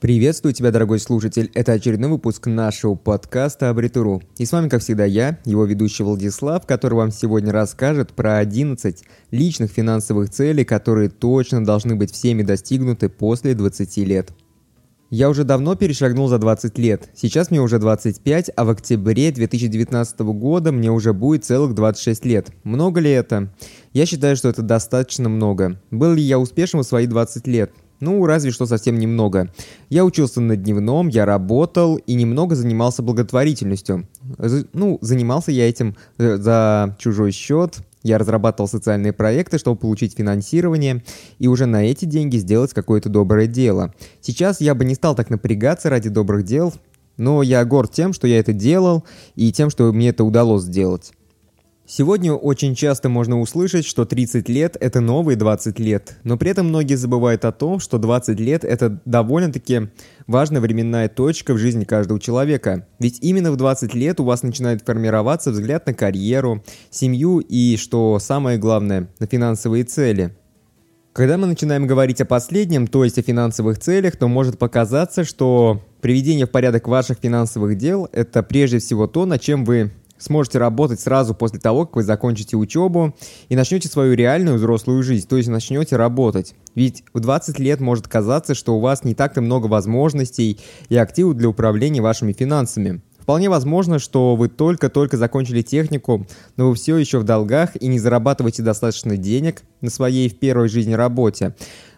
Приветствую тебя, дорогой слушатель. Это очередной выпуск нашего подкаста Абритуру. И с вами, как всегда, я, его ведущий Владислав, который вам сегодня расскажет про 11 личных финансовых целей, которые точно должны быть всеми достигнуты после 20 лет. Я уже давно перешагнул за 20 лет. Сейчас мне уже 25, а в октябре 2019 года мне уже будет целых 26 лет. Много ли это? Я считаю, что это достаточно много. Был ли я успешен в свои 20 лет? Ну, разве что совсем немного. Я учился на дневном, я работал и немного занимался благотворительностью. Ну, занимался я этим э, за чужой счет. Я разрабатывал социальные проекты, чтобы получить финансирование и уже на эти деньги сделать какое-то доброе дело. Сейчас я бы не стал так напрягаться ради добрых дел, но я горд тем, что я это делал и тем, что мне это удалось сделать. Сегодня очень часто можно услышать, что 30 лет – это новые 20 лет, но при этом многие забывают о том, что 20 лет – это довольно-таки важная временная точка в жизни каждого человека. Ведь именно в 20 лет у вас начинает формироваться взгляд на карьеру, семью и, что самое главное, на финансовые цели. Когда мы начинаем говорить о последнем, то есть о финансовых целях, то может показаться, что приведение в порядок ваших финансовых дел – это прежде всего то, над чем вы сможете работать сразу после того, как вы закончите учебу и начнете свою реальную взрослую жизнь, то есть начнете работать. Ведь в 20 лет может казаться, что у вас не так-то много возможностей и активов для управления вашими финансами. Вполне возможно, что вы только-только закончили технику, но вы все еще в долгах и не зарабатываете достаточно денег на своей в первой жизни работе.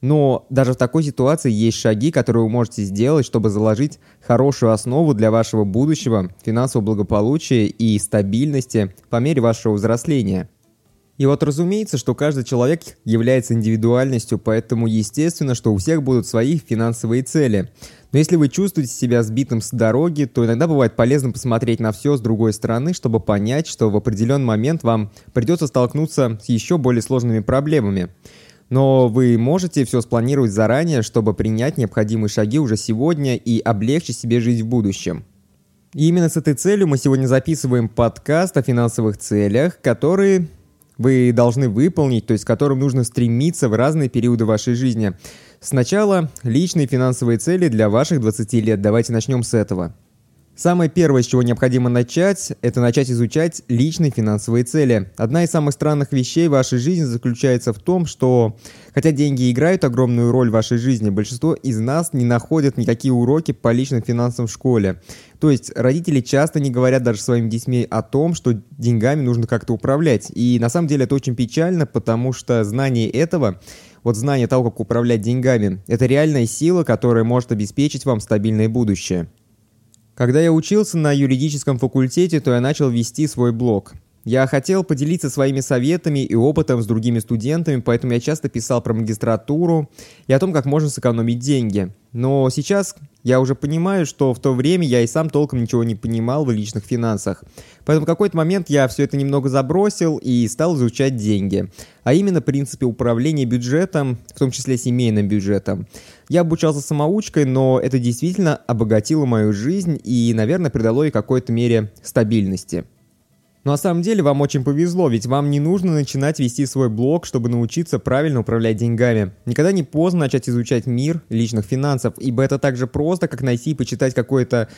Но даже в такой ситуации есть шаги, которые вы можете сделать, чтобы заложить хорошую основу для вашего будущего, финансового благополучия и стабильности по мере вашего взросления. И вот разумеется, что каждый человек является индивидуальностью, поэтому естественно, что у всех будут свои финансовые цели. Но если вы чувствуете себя сбитым с дороги, то иногда бывает полезно посмотреть на все с другой стороны, чтобы понять, что в определенный момент вам придется столкнуться с еще более сложными проблемами. Но вы можете все спланировать заранее, чтобы принять необходимые шаги уже сегодня и облегчить себе жизнь в будущем. И именно с этой целью мы сегодня записываем подкаст о финансовых целях, которые вы должны выполнить, то есть к которым нужно стремиться в разные периоды вашей жизни. Сначала личные финансовые цели для ваших 20 лет. Давайте начнем с этого. Самое первое, с чего необходимо начать, это начать изучать личные финансовые цели. Одна из самых странных вещей в вашей жизни заключается в том, что хотя деньги играют огромную роль в вашей жизни, большинство из нас не находят никакие уроки по личным финансам в школе. То есть родители часто не говорят даже своим детьми о том, что деньгами нужно как-то управлять. И на самом деле это очень печально, потому что знание этого вот знание того, как управлять деньгами, это реальная сила, которая может обеспечить вам стабильное будущее. Когда я учился на юридическом факультете, то я начал вести свой блог. Я хотел поделиться своими советами и опытом с другими студентами, поэтому я часто писал про магистратуру и о том, как можно сэкономить деньги. Но сейчас я уже понимаю, что в то время я и сам толком ничего не понимал в личных финансах. Поэтому в какой-то момент я все это немного забросил и стал изучать деньги. А именно принципы управления бюджетом, в том числе семейным бюджетом. Я обучался самоучкой, но это действительно обогатило мою жизнь и, наверное, придало ей какой-то мере стабильности. Но на самом деле вам очень повезло, ведь вам не нужно начинать вести свой блог, чтобы научиться правильно управлять деньгами. Никогда не поздно начать изучать мир личных финансов, ибо это так же просто, как найти и почитать какое-то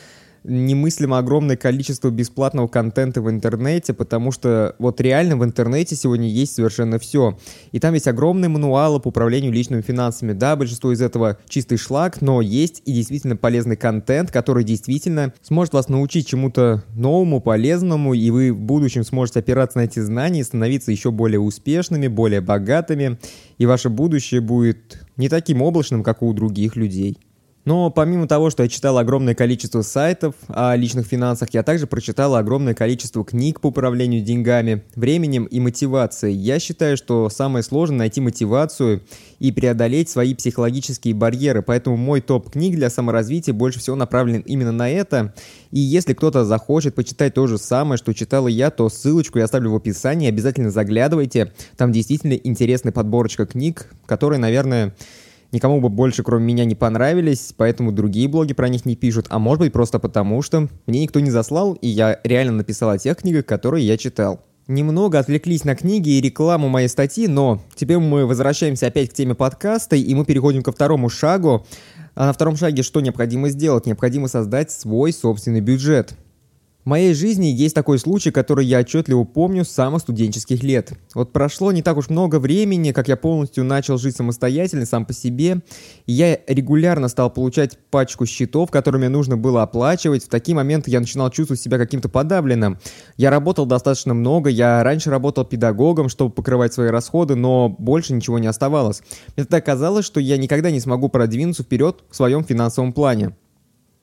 немыслимо огромное количество бесплатного контента в интернете, потому что вот реально в интернете сегодня есть совершенно все. И там есть огромные мануалы по управлению личными финансами. Да, большинство из этого чистый шлак, но есть и действительно полезный контент, который действительно сможет вас научить чему-то новому, полезному, и вы в будущем сможете опираться на эти знания и становиться еще более успешными, более богатыми, и ваше будущее будет не таким облачным, как у других людей. Но помимо того, что я читал огромное количество сайтов о личных финансах, я также прочитал огромное количество книг по управлению деньгами, временем и мотивацией. Я считаю, что самое сложное найти мотивацию и преодолеть свои психологические барьеры, поэтому мой топ книг для саморазвития больше всего направлен именно на это. И если кто-то захочет почитать то же самое, что читал и я, то ссылочку я оставлю в описании, обязательно заглядывайте. Там действительно интересная подборочка книг, которые, наверное, никому бы больше, кроме меня, не понравились, поэтому другие блоги про них не пишут, а может быть просто потому, что мне никто не заслал, и я реально написал о тех книгах, которые я читал. немного отвлеклись на книги и рекламу моей статьи, но теперь мы возвращаемся опять к теме подкаста, и мы переходим ко второму шагу. А на втором шаге что необходимо сделать? Необходимо создать свой собственный бюджет. Моей жизни есть такой случай, который я отчетливо помню с самых студенческих лет. Вот прошло не так уж много времени, как я полностью начал жить самостоятельно, сам по себе, и я регулярно стал получать пачку счетов, которые мне нужно было оплачивать. В такие моменты я начинал чувствовать себя каким-то подавленным. Я работал достаточно много, я раньше работал педагогом, чтобы покрывать свои расходы, но больше ничего не оставалось. Мне тогда казалось, что я никогда не смогу продвинуться вперед в своем финансовом плане.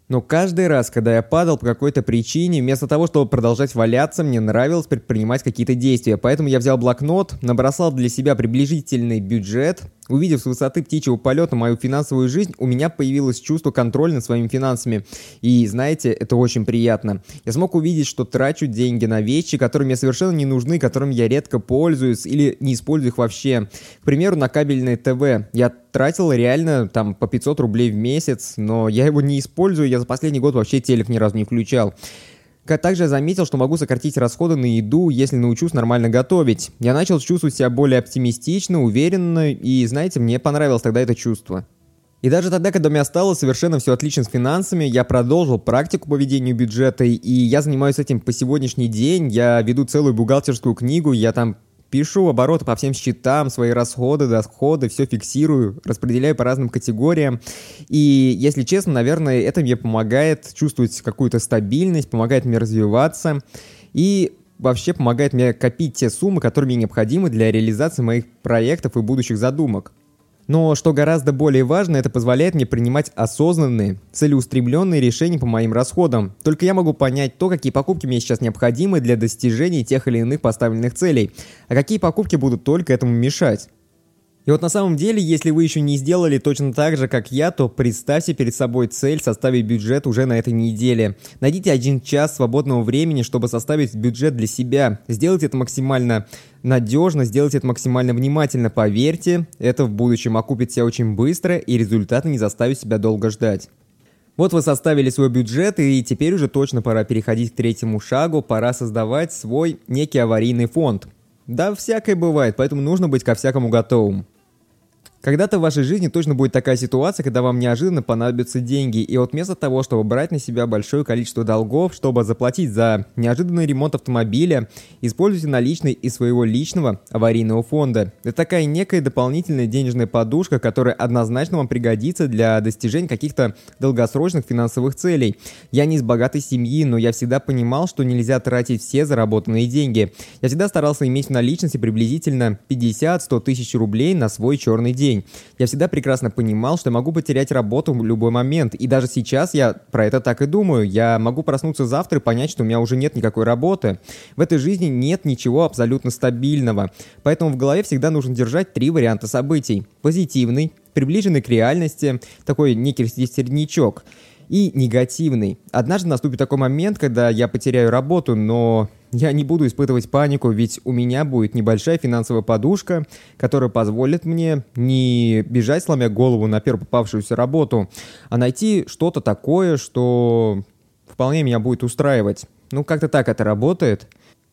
Но каждый раз, когда я падал по какой-то причине, вместо того, чтобы продолжать валяться, мне нравилось предпринимать какие-то действия. Поэтому я взял блокнот, набросал для себя приблизительный бюджет, Увидев с высоты птичьего полета мою финансовую жизнь, у меня появилось чувство контроля над своими финансами. И знаете, это очень приятно. Я смог увидеть, что трачу деньги на вещи, которые мне совершенно не нужны, которыми я редко пользуюсь или не использую их вообще. К примеру, на кабельное ТВ. Я тратил реально там по 500 рублей в месяц, но я его не использую, я за последний год вообще телек ни разу не включал. Также заметил, что могу сократить расходы на еду, если научусь нормально готовить. Я начал чувствовать себя более оптимистично, уверенно, и, знаете, мне понравилось тогда это чувство. И даже тогда, когда у меня стало совершенно все отлично с финансами, я продолжил практику по ведению бюджета, и я занимаюсь этим по сегодняшний день. Я веду целую бухгалтерскую книгу, я там Пишу обороты по всем счетам, свои расходы, доходы, все фиксирую, распределяю по разным категориям. И, если честно, наверное, это мне помогает чувствовать какую-то стабильность, помогает мне развиваться и вообще помогает мне копить те суммы, которые мне необходимы для реализации моих проектов и будущих задумок. Но что гораздо более важно, это позволяет мне принимать осознанные, целеустремленные решения по моим расходам. Только я могу понять то, какие покупки мне сейчас необходимы для достижения тех или иных поставленных целей, а какие покупки будут только этому мешать. И вот на самом деле, если вы еще не сделали точно так же, как я, то представьте перед собой цель составить бюджет уже на этой неделе. Найдите один час свободного времени, чтобы составить бюджет для себя. Сделайте это максимально надежно, сделайте это максимально внимательно. Поверьте, это в будущем окупит себя очень быстро и результаты не заставят себя долго ждать. Вот вы составили свой бюджет, и теперь уже точно пора переходить к третьему шагу, пора создавать свой некий аварийный фонд. Да, всякое бывает, поэтому нужно быть ко всякому готовым. Когда-то в вашей жизни точно будет такая ситуация, когда вам неожиданно понадобятся деньги, и вот вместо того, чтобы брать на себя большое количество долгов, чтобы заплатить за неожиданный ремонт автомобиля, используйте наличные из своего личного аварийного фонда. Это такая некая дополнительная денежная подушка, которая однозначно вам пригодится для достижения каких-то долгосрочных финансовых целей. Я не из богатой семьи, но я всегда понимал, что нельзя тратить все заработанные деньги. Я всегда старался иметь в наличности приблизительно 50-100 тысяч рублей на свой черный день день. Я всегда прекрасно понимал, что могу потерять работу в любой момент. И даже сейчас я про это так и думаю. Я могу проснуться завтра и понять, что у меня уже нет никакой работы. В этой жизни нет ничего абсолютно стабильного. Поэтому в голове всегда нужно держать три варианта событий. Позитивный, приближенный к реальности, такой некий середнячок и негативный. Однажды наступит такой момент, когда я потеряю работу, но я не буду испытывать панику, ведь у меня будет небольшая финансовая подушка, которая позволит мне не бежать, сломя голову на первую попавшуюся работу, а найти что-то такое, что вполне меня будет устраивать. Ну, как-то так это работает.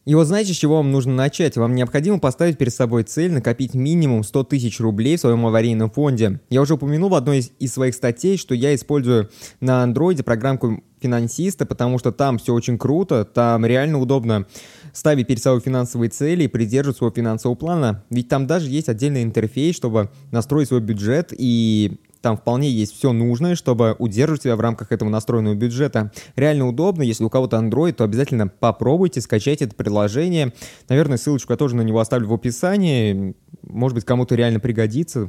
И вот знаете, с чего вам нужно начать? Вам необходимо поставить перед собой цель накопить минимум 100 тысяч рублей в своем аварийном фонде. Я уже упомянул в одной из, из своих статей, что я использую на андроиде программку финансиста, потому что там все очень круто, там реально удобно ставить перед собой финансовые цели и придерживать своего финансового плана. Ведь там даже есть отдельный интерфейс, чтобы настроить свой бюджет и там вполне есть все нужное, чтобы удерживать себя в рамках этого настроенного бюджета. Реально удобно. Если у кого-то Android, то обязательно попробуйте, скачайте это приложение. Наверное, ссылочку я тоже на него оставлю в описании. Может быть, кому-то реально пригодится.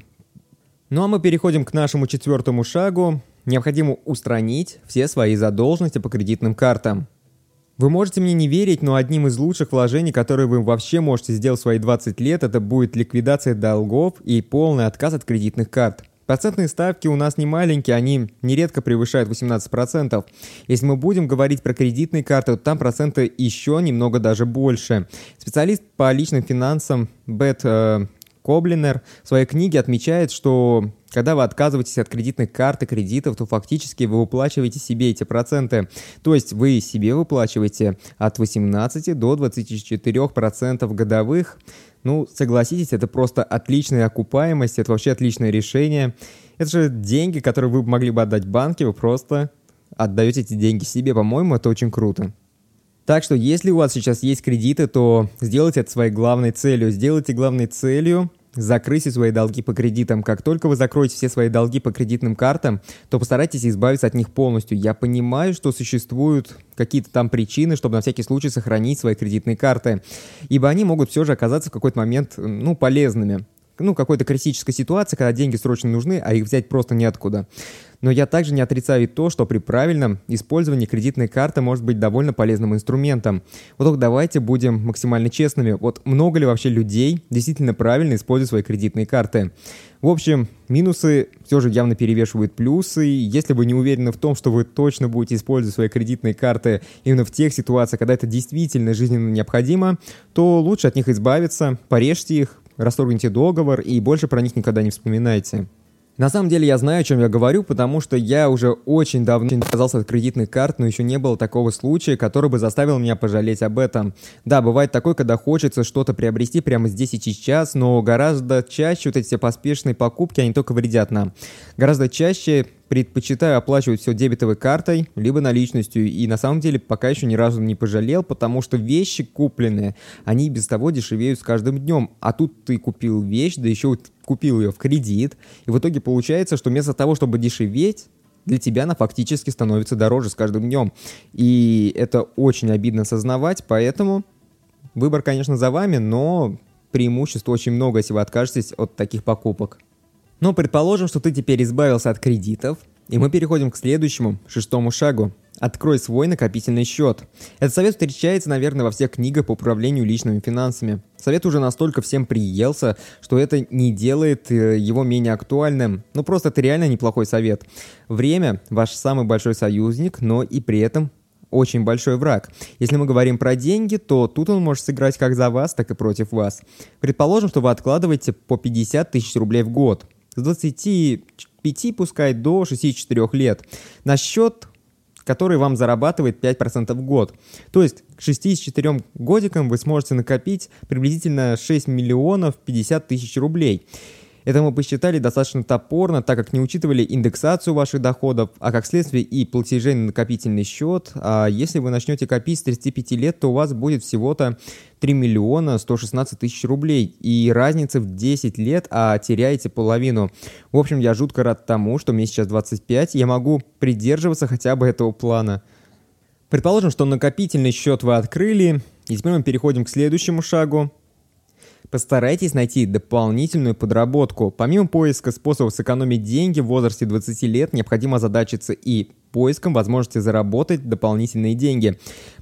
Ну а мы переходим к нашему четвертому шагу. Необходимо устранить все свои задолженности по кредитным картам. Вы можете мне не верить, но одним из лучших вложений, которые вы вообще можете сделать в свои 20 лет, это будет ликвидация долгов и полный отказ от кредитных карт. Процентные ставки у нас не маленькие, они нередко превышают 18%. Если мы будем говорить про кредитные карты, то там проценты еще немного даже больше. Специалист по личным финансам Бет э, Коблинер в своей книге отмечает, что Когда вы отказываетесь от кредитных карт и кредитов, то фактически вы выплачиваете себе эти проценты. То есть вы себе выплачиваете от 18 до 24% годовых. Ну, согласитесь, это просто отличная окупаемость, это вообще отличное решение. Это же деньги, которые вы могли бы отдать банке, вы просто отдаете эти деньги себе. По-моему, это очень круто. Так что, если у вас сейчас есть кредиты, то сделайте это своей главной целью. Сделайте главной целью закрыть свои долги по кредитам. Как только вы закроете все свои долги по кредитным картам, то постарайтесь избавиться от них полностью. Я понимаю, что существуют какие-то там причины, чтобы на всякий случай сохранить свои кредитные карты, ибо они могут все же оказаться в какой-то момент, ну, полезными ну, какой-то критической ситуации, когда деньги срочно нужны, а их взять просто неоткуда. Но я также не отрицаю и то, что при правильном использовании кредитной карты может быть довольно полезным инструментом. Вот только давайте будем максимально честными. Вот много ли вообще людей действительно правильно используют свои кредитные карты? В общем, минусы все же явно перевешивают плюсы. Если вы не уверены в том, что вы точно будете использовать свои кредитные карты именно в тех ситуациях, когда это действительно жизненно необходимо, то лучше от них избавиться, порежьте их, расторгните договор и больше про них никогда не вспоминайте. На самом деле я знаю, о чем я говорю, потому что я уже очень давно отказался от кредитных карт, но еще не было такого случая, который бы заставил меня пожалеть об этом. Да, бывает такое, когда хочется что-то приобрести прямо здесь и сейчас, но гораздо чаще вот эти все поспешные покупки, они только вредят нам. Гораздо чаще предпочитаю оплачивать все дебетовой картой, либо наличностью, и на самом деле пока еще ни разу не пожалел, потому что вещи купленные, они без того дешевеют с каждым днем, а тут ты купил вещь, да еще купил ее в кредит, и в итоге получается, что вместо того, чтобы дешеветь, для тебя она фактически становится дороже с каждым днем. И это очень обидно осознавать, поэтому выбор, конечно, за вами, но преимуществ очень много, если вы откажетесь от таких покупок. Но предположим, что ты теперь избавился от кредитов, и мы переходим к следующему, шестому шагу. Открой свой накопительный счет. Этот совет встречается, наверное, во всех книгах по управлению личными финансами. Совет уже настолько всем приелся, что это не делает э, его менее актуальным. Ну просто это реально неплохой совет. Время – ваш самый большой союзник, но и при этом очень большой враг. Если мы говорим про деньги, то тут он может сыграть как за вас, так и против вас. Предположим, что вы откладываете по 50 тысяч рублей в год с 25 пускай до 64 лет на счет, который вам зарабатывает 5% в год. То есть к 64 годикам вы сможете накопить приблизительно 6 миллионов 50 тысяч рублей. Это мы посчитали достаточно топорно, так как не учитывали индексацию ваших доходов, а как следствие и платежей на накопительный счет. А если вы начнете копить с 35 лет, то у вас будет всего-то 3 миллиона 116 тысяч рублей. И разница в 10 лет, а теряете половину. В общем, я жутко рад тому, что мне сейчас 25, я могу придерживаться хотя бы этого плана. Предположим, что накопительный счет вы открыли, и теперь мы переходим к следующему шагу. Постарайтесь найти дополнительную подработку. Помимо поиска способов сэкономить деньги в возрасте 20 лет, необходимо озадачиться и поиском возможности заработать дополнительные деньги.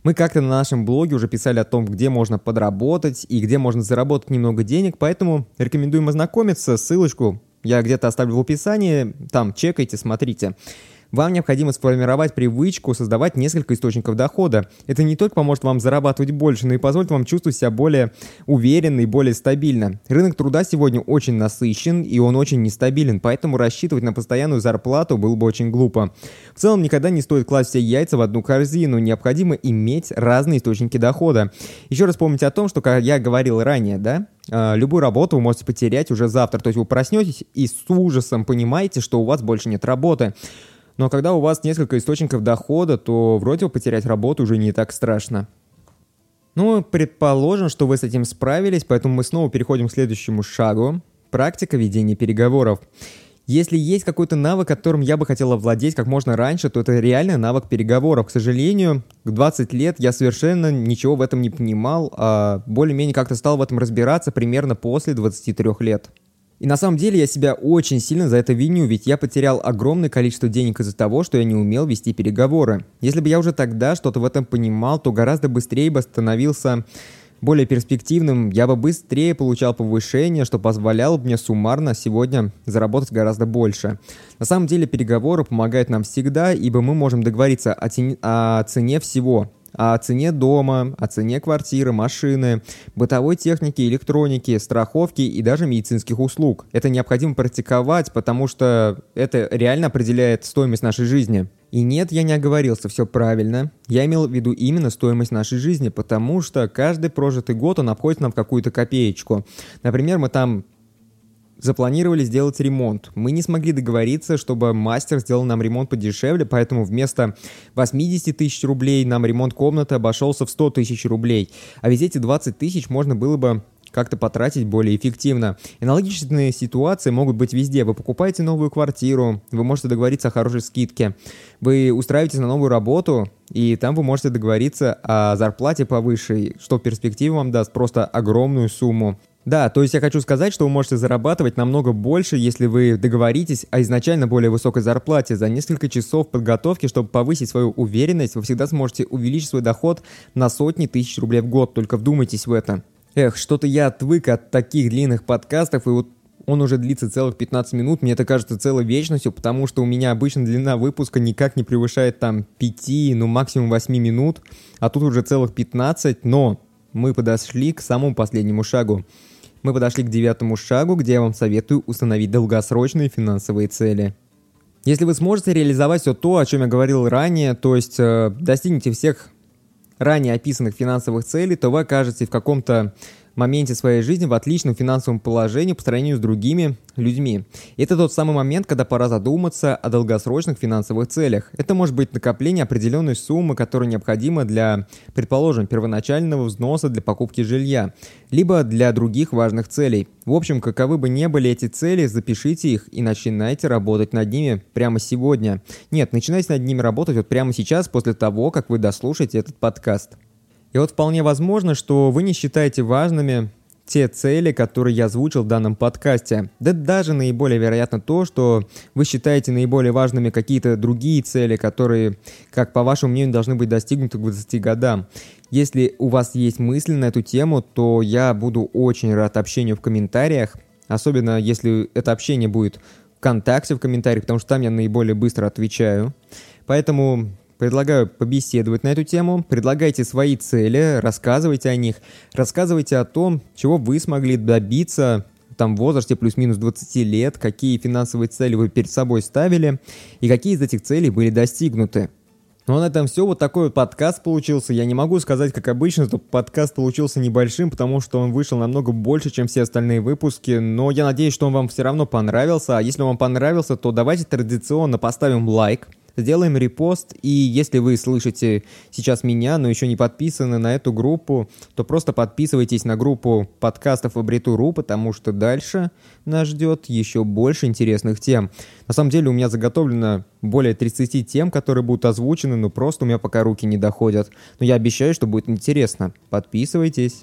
Мы как-то на нашем блоге уже писали о том, где можно подработать и где можно заработать немного денег, поэтому рекомендуем ознакомиться. Ссылочку я где-то оставлю в описании, там чекайте, смотрите. Вам необходимо сформировать привычку создавать несколько источников дохода. Это не только поможет вам зарабатывать больше, но и позволит вам чувствовать себя более уверенно и более стабильно. Рынок труда сегодня очень насыщен и он очень нестабилен, поэтому рассчитывать на постоянную зарплату было бы очень глупо. В целом никогда не стоит класть все яйца в одну корзину, необходимо иметь разные источники дохода. Еще раз помните о том, что как я говорил ранее, да, а, любую работу вы можете потерять уже завтра. То есть вы проснетесь и с ужасом понимаете, что у вас больше нет работы. Но когда у вас несколько источников дохода, то вроде бы потерять работу уже не так страшно. Ну, предположим, что вы с этим справились, поэтому мы снова переходим к следующему шагу. Практика ведения переговоров. Если есть какой-то навык, которым я бы хотел овладеть как можно раньше, то это реально навык переговоров. К сожалению, к 20 лет я совершенно ничего в этом не понимал, а более-менее как-то стал в этом разбираться примерно после 23 лет. И на самом деле я себя очень сильно за это виню, ведь я потерял огромное количество денег из-за того, что я не умел вести переговоры. Если бы я уже тогда что-то в этом понимал, то гораздо быстрее бы становился более перспективным, я бы быстрее получал повышение, что позволяло мне суммарно сегодня заработать гораздо больше. На самом деле переговоры помогают нам всегда, ибо мы можем договориться о, тени, о цене всего, о цене дома, о цене квартиры, машины, бытовой техники, электроники, страховки и даже медицинских услуг. Это необходимо практиковать, потому что это реально определяет стоимость нашей жизни. И нет, я не оговорился, все правильно. Я имел в виду именно стоимость нашей жизни, потому что каждый прожитый год он обходит нам в какую-то копеечку. Например, мы там запланировали сделать ремонт. Мы не смогли договориться, чтобы мастер сделал нам ремонт подешевле, поэтому вместо 80 тысяч рублей нам ремонт комнаты обошелся в 100 тысяч рублей. А ведь эти 20 тысяч можно было бы как-то потратить более эффективно. Аналогичные ситуации могут быть везде. Вы покупаете новую квартиру, вы можете договориться о хорошей скидке. Вы устраиваетесь на новую работу, и там вы можете договориться о зарплате повыше, что в перспективе вам даст просто огромную сумму. Да, то есть я хочу сказать, что вы можете зарабатывать намного больше, если вы договоритесь о изначально более высокой зарплате. За несколько часов подготовки, чтобы повысить свою уверенность, вы всегда сможете увеличить свой доход на сотни тысяч рублей в год. Только вдумайтесь в это. Эх, что-то я отвык от таких длинных подкастов, и вот он уже длится целых 15 минут, мне это кажется целой вечностью, потому что у меня обычно длина выпуска никак не превышает там 5, ну максимум 8 минут, а тут уже целых 15, но мы подошли к самому последнему шагу. Мы подошли к девятому шагу, где я вам советую установить долгосрочные финансовые цели. Если вы сможете реализовать все то, о чем я говорил ранее, то есть э, достигнете всех ранее описанных финансовых целей, то вы окажетесь в каком-то моменте своей жизни в отличном финансовом положении по сравнению с другими людьми. Это тот самый момент, когда пора задуматься о долгосрочных финансовых целях. Это может быть накопление определенной суммы, которая необходима для, предположим, первоначального взноса для покупки жилья, либо для других важных целей. В общем, каковы бы ни были эти цели, запишите их и начинайте работать над ними прямо сегодня. Нет, начинайте над ними работать вот прямо сейчас, после того, как вы дослушаете этот подкаст. И вот вполне возможно, что вы не считаете важными те цели, которые я озвучил в данном подкасте. Да даже наиболее вероятно то, что вы считаете наиболее важными какие-то другие цели, которые, как по вашему мнению, должны быть достигнуты к 20 годам. Если у вас есть мысли на эту тему, то я буду очень рад общению в комментариях, особенно если это общение будет ВКонтакте в комментариях, потому что там я наиболее быстро отвечаю. Поэтому Предлагаю побеседовать на эту тему, предлагайте свои цели, рассказывайте о них, рассказывайте о том, чего вы смогли добиться там в возрасте плюс-минус 20 лет, какие финансовые цели вы перед собой ставили и какие из этих целей были достигнуты. Ну а на этом все, вот такой вот подкаст получился. Я не могу сказать, как обычно, что подкаст получился небольшим, потому что он вышел намного больше, чем все остальные выпуски, но я надеюсь, что он вам все равно понравился, а если он вам понравился, то давайте традиционно поставим лайк, сделаем репост, и если вы слышите сейчас меня, но еще не подписаны на эту группу, то просто подписывайтесь на группу подкастов Абритуру, потому что дальше нас ждет еще больше интересных тем. На самом деле у меня заготовлено более 30 тем, которые будут озвучены, но просто у меня пока руки не доходят. Но я обещаю, что будет интересно. Подписывайтесь.